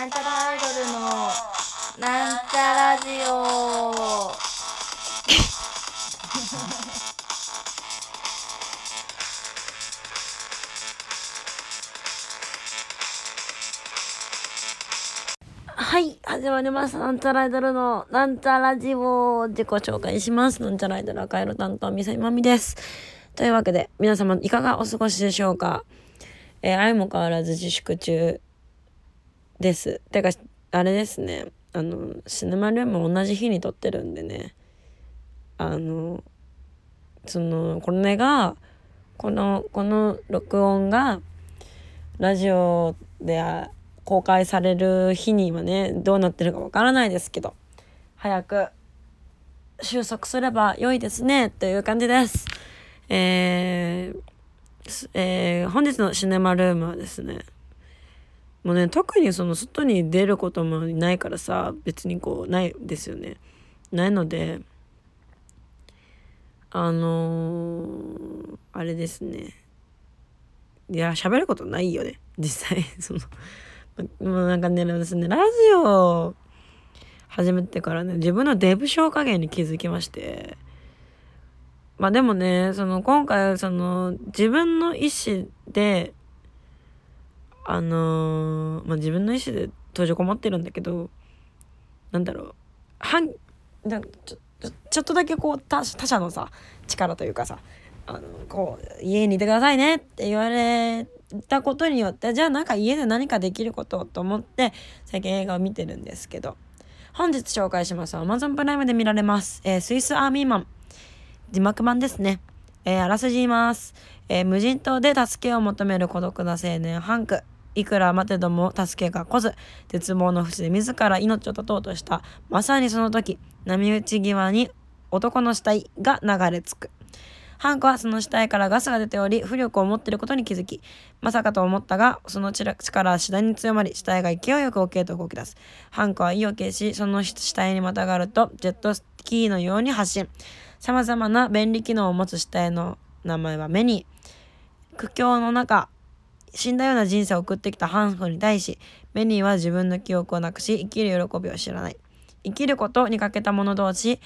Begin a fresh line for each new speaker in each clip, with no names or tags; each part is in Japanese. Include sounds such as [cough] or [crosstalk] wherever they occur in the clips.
なんちゃらアイドルのなんちゃラジオ。はい始まりました。なんちゃらアイドルのなんちゃラジオ自己紹介します。なんちゃらアイドル赤色担当みさいまみです。というわけで皆様いかがお過ごしでしょうか？えー、相も変わらず自粛中。です。てか、あれですね。あの、シネマルーム同じ日に撮ってるんでね。あの、その、これが、この、この録音が、ラジオで公開される日にはね、どうなってるかわからないですけど、早く収束すれば良いですね、という感じです。えー、えー、本日のシネマルームはですね、もうね特にその外に出ることもないからさ別にこうないですよね。ないのであのー、あれですね。いや喋ることないよね。実際 [laughs] そのもうなんかね私ねラジオ始めてからね自分のデブ症加減に気づきまして。まあでもねその今回その自分の意思であのー、まあ、自分の意思で閉じこもってるんだけどなんだろう。はんだちょちょっとだけこう他者のさ力というかさあのこう家にいてくださいねって言われたことによってじゃあなんか家で何かできることと思って最近映画を見てるんですけど本日紹介します Amazon プライムで見られます、えー、スイスアーミーマン。字幕版ですね、えー、あらすじ言います、えー、無人島で助けを求める孤独な青年ハンクいくら待てども助けが来ず、絶望の淵で自ら命を絶とうとした。まさにその時、波打ち際に男の死体が流れ着く。ハンクはその死体からガスが出ており、浮力を持っていることに気づき、まさかと思ったが、その力は次第に強まり、死体が勢いよく沖へと動き出す。ハンクは意を決し、その死体にまたがると、ジェットスキーのように発進。様々な便利機能を持つ死体の名前はメニー。苦境の中、死んだような人生を送ってきたハンフに対し、ベニーは自分の記憶をなくし、生きる喜びを知らない。生きることに欠けた者同士、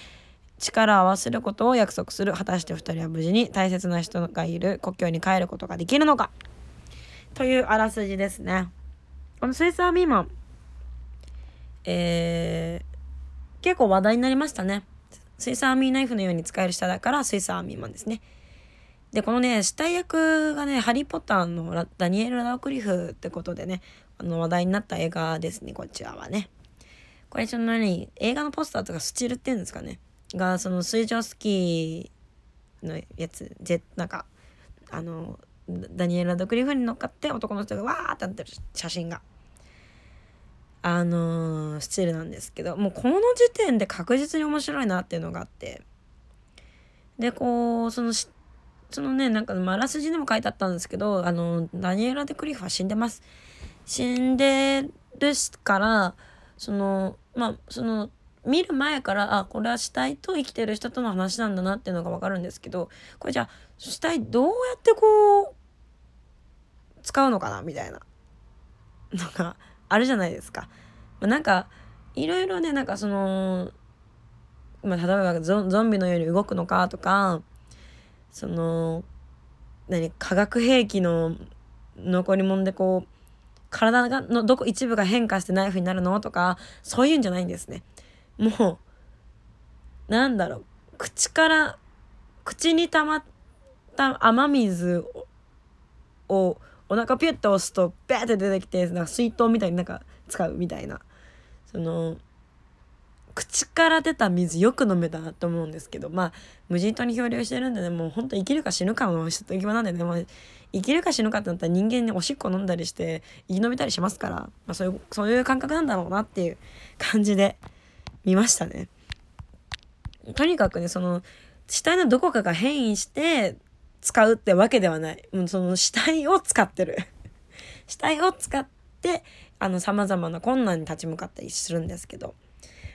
力を合わせることを約束する。果たして2人は無事に大切な人がいる故郷に帰ることができるのかというあらすじですね。このスイスアミーマン、えー、結構話題になりましたね。スイスアーミーナイフのように使える下だからスイスアーミーマンですね。で、このね、死体役がね、ハリー・ポッターのダニエル・ラウクリフってことでね、あの話題になった映画ですね、こちらはね。これちょっと何、映画のポスターとかスチールって言うんですかね。が、その水上スキーのやつ、ジェなんか、あの、ダニエル・ラドクリフに乗っかって男の人がわーってなってる写真が。あのー、スチールなんですけど、もうこの時点で確実に面白いなっていうのがあって。で、こう、そのそのね、なんか、まあらすじでも書いてあったんですけど、あの、ダニエラ・デ・クリフは死んでます。死んでるから、その、まあ、その、見る前から、あ、これは死体と生きてる人との話なんだなっていうのがわかるんですけど、これじゃあ、死体どうやってこう、使うのかなみたいな。なんか、あるじゃないですか。まあ、なんか、いろいろね、なんかその、まあ、例えばゾンビのように動くのかとか、その何化学兵器の残り物でこう体がのどこ一部が変化してナイフになるの？とかそういうんじゃないんですね。もうなんだろう。口から口に溜まった雨水をお腹ピュッと押すとベーって出てきてなんか水筒みたいになんか使うみたいな。その口から出た水よく飲めたなと思うんですけどまあ無人島に漂流してるんでねもうほんと生きるか死ぬかの人とき場なんでね、まあ、生きるか死ぬかってなったら人間におしっこ飲んだりして生き延びたりしますから、まあ、そういうそういう感覚なんだろうなっていう感じで見ましたね。とにかくねその死体のどこかが変異して使うってわけではない。もうその死体を使ってる [laughs] 死体を使ってあの様々な困難に立ち向かったりするんですけど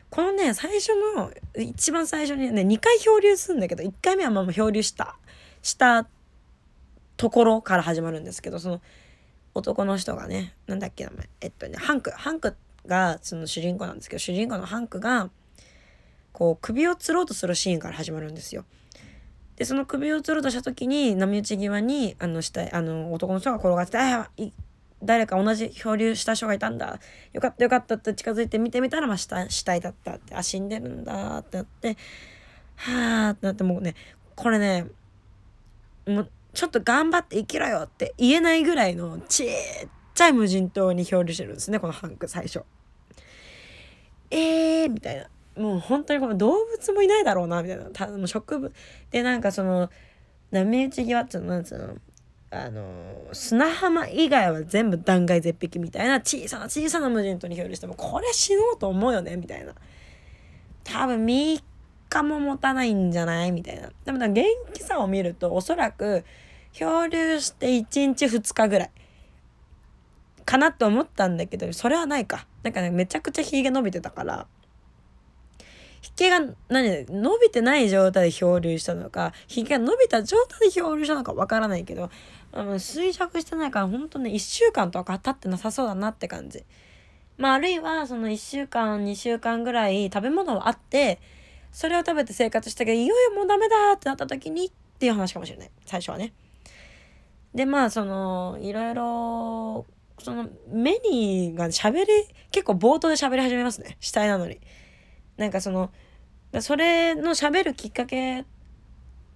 このね、最初の、一番最初にね、2回漂流するんだけど、1回目はまあ漂流した、したところから始まるんですけど、その、男の人がね、なんだっけ名前、えっとね、ハンク、ハンク、がその主人公なんですけど主人公のハンクがこう首を吊ろうとするシーンから始まるんですよ。でその首を吊ろうとした時に波打ち際にあの下あの男の人が転がって「あ誰か同じ漂流した人がいたんだ。よかったよかった」って近づいて見てみたらまあ死死体だったって。あ死んでるんだってなって。はあってなってもうねこれねもうちょっと頑張って生きろよって言えないぐらいのちっちゃい無人島に漂流してるんですねこのハンク最初。えーみたいな。もう本当にこの動物もいないだろうなみたいな。たもう植物。でなんかその波打ち際っていうのなんつうの？あの砂浜以外は全部断崖絶壁みたいな小さな小さな無人島に漂流してもこれ死のうと思うよねみたいな。多分3日も持たないんじゃない？みたいな。でも元気さを見るとおそらく漂流して1日2日ぐらい。かなと思ったんだけどそれはないか。なんかねめちゃくちゃひげ伸びてたから。ひげが何？伸びてない状態で漂流したのかひげが伸びた状態で漂流したのかわからないけどあの衰弱してないからほんとね1週間とか経ってなさそうだなって感じ。まああるいはその1週間2週間ぐらい食べ物はあってそれを食べて生活したけどいよいよもうダメだってなった時にっていう話かもしれない最初はね。でまあそのいろいろそのメニーが喋り結構冒頭で喋り始めますね死体なのに。なんかそのそれの喋るきっかけ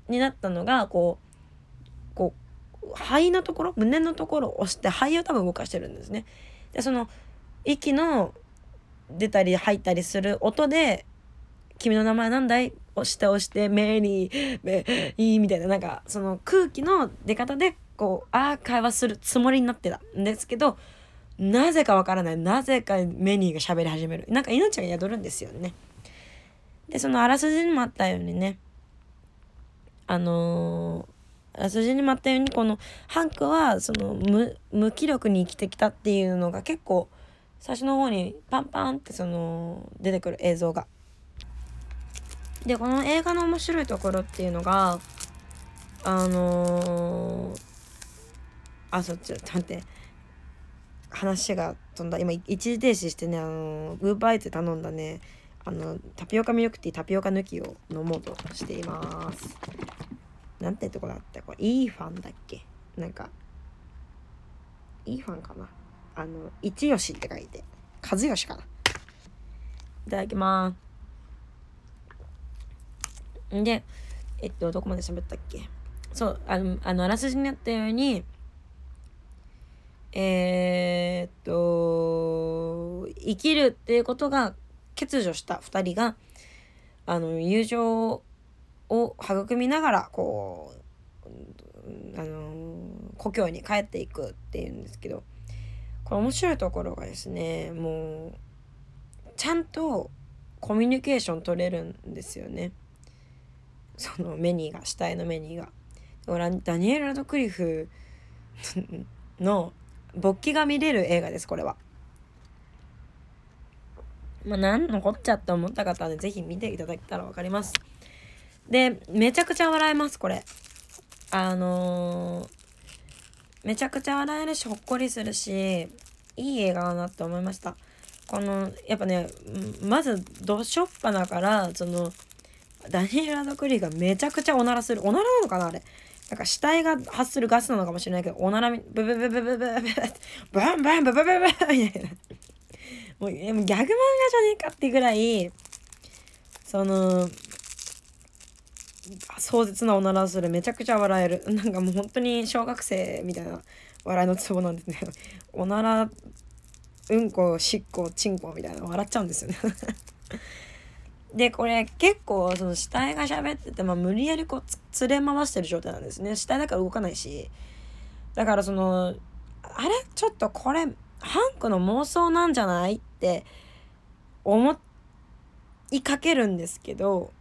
になったのがこう肺のところ胸のところを押して肺を多分動かしてるんですね。でその息の出たり入ったりする音で「君の名前なんだい?」押して押して「メリーメリー」みたいななんかその空気の出方でこうああ会話するつもりになってたんですけどなぜかわからないなぜかメニーが喋り始めるなんか命が宿るんですよね。でそのあらすじにもあったようにねあのー、あらすじにもあったようにこのハンクはその無無気力に生きてきたっていうのが結構最初の方にパンパンってその出てくる映像が。でこの映画の面白いところっていうのがあのー、あそっち待って。話が飛んだ。今一時停止してねあのウーバーイーツ頼んだね。あのタピオカミルクティータピオカ抜きを飲もうとしています。なんてとこだった？これいいファンだっけ？なんかいいファンかな？あの一吉って書いて和義かな？いただきます。んでえっとどこまで喋ったっけ？そうあのあのあらすじにあったようにえー、っと生きるっていうことが欠如した2人があの友情を育みながらこうあの故郷に帰っていくっていうんですけどこれ面白いところがですねもうちゃんとコミュニケーション取れるんですよねそのメニーが死体のメニーが。ダニエル・ラドクリフの勃起が見れる映画ですこれは。まあ、何のこっちゃって思った方はね、ぜひ見ていただけたら分かります。でめちゃくちゃ笑えますこれ。あのー、めちゃくちゃ笑えるしほっこりするしいい映画だなって思いました。このやっぱねまずどしょっぱなからそのダニエラ・ドクリーがめちゃくちゃおならするおならなのかなあれ。なんか死体が発するガスなのかもしれないけどおならみブブブブブブブバンバンブブブブみたいな。もうギャグ漫画じゃねえかってぐらいその壮絶なおならする。めちゃくちゃ笑える。[laughs] なんかもう本当に小学生みたいな笑いのツボなんですね。[laughs] おならうんこしっこちんこみたいな笑っちゃうんですよね。[laughs] でこれ結構その死体が喋ってて、まあ、無理やりこう連れ回してる状態なんですね。死体だから動かないし。だからそのあれ？ちょっとこれハンクの妄想なんじゃない？って思いかけるんですけど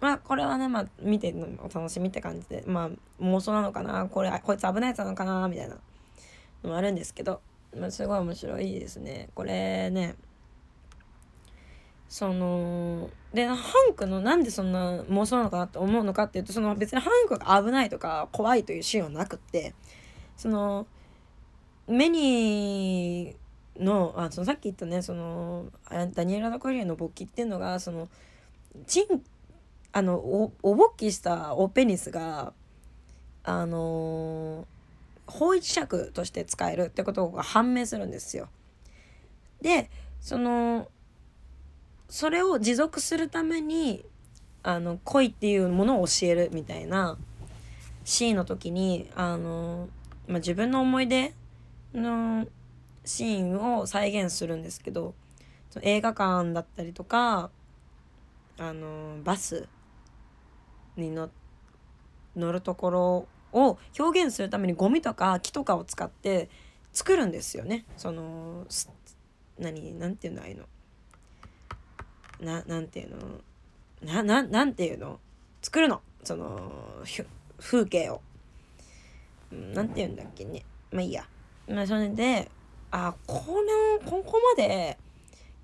まあこれはねまあ見てるのお楽しみって感じでまあ妄想なのかなこれこいつ危ないやつなのかなみたいなのもあるんですけど、まあ、すごい面白いですね。これねそのでハンクのなんでそんな妄想なのかなって思うのかっていうとその別にハンクが危ないとか怖いというシーンはなくってその目にのあそのさっき言ったねそのダニエルラ・ダコリエの勃起っていうのがそのチンあのおお勃起したおペニスがあの方位磁石として使えるってことが判明するんですよ。でそのそれを持続するためにあの恋っていうものを教えるみたいなシーンの時にあの、まあ、自分の思い出のシーンを再現するんですけど映画館だったりとかあのバスに乗るところを表現するためにゴミとか木とかを使って作るんですよね。その何なんていうのああいうの。ななんていうの？なななんていうの？作るのその風景を。なんていうんだっけねまあいいや。まあそれであこのここまで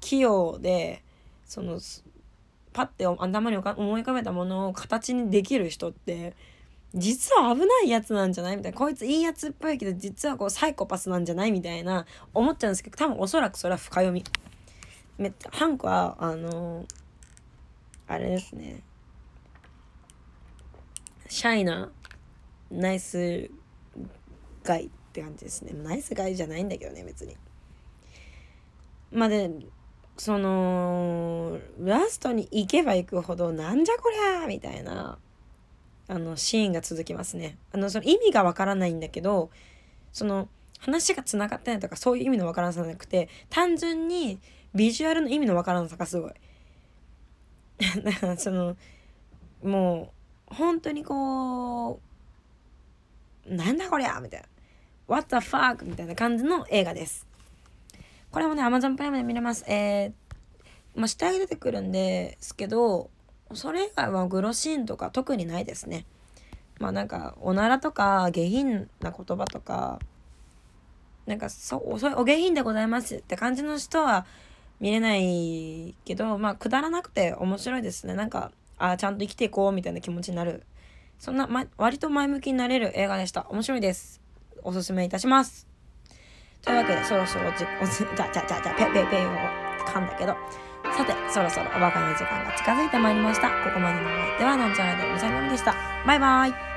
器用でそのパッて頭に思い浮かべたものを形にできる人って実は危ないやつなんじゃない？みたいな。こいついいやつっぽいけど実はこうサイコパスなんじゃない？みたいな思っちゃうんですけど多分おそらくそれは深読み。めハンクはあのあれですね。シャイなナイスガイって感じですね。ナイスガイじゃないんだけどね別に。まあでそのラストに行けば行くほどなんじゃこりゃみたいなあのシーンが続きますねあのその意味がわからないんだけどその話がつながってないとかそういう意味のわからなさじゃなくて単純にビジュアルの意味のわからなさがすごい [laughs] だからそのもう本当にこうなんだこりゃみたいな What the fuck? みたいな感じの映画です。これもね、Amazon プライムで見れます。えー、まあ、死体が出てくるんですけど、それ以外はグロシーンとか特にないですね。まあなんか、おならとか下品な言葉とか、なんかそ、う、そお下品でございますって感じの人は見れないけど、まあくだらなくて面白いですね。なんか、ああ、ちゃんと生きていこうみたいな気持ちになる。そんな、ま、割と前向きになれる映画でした。面白いです。おすすめいたします。というわけで、そろそろじ、おじ、じゃ、じゃ、じゃ、じゃ、ペペペを噛んだけど、さて、そろそろお別れの時間が近づいてまいりました。ここまでのお相手は、なんちゃらでおさんでした。バイバイ。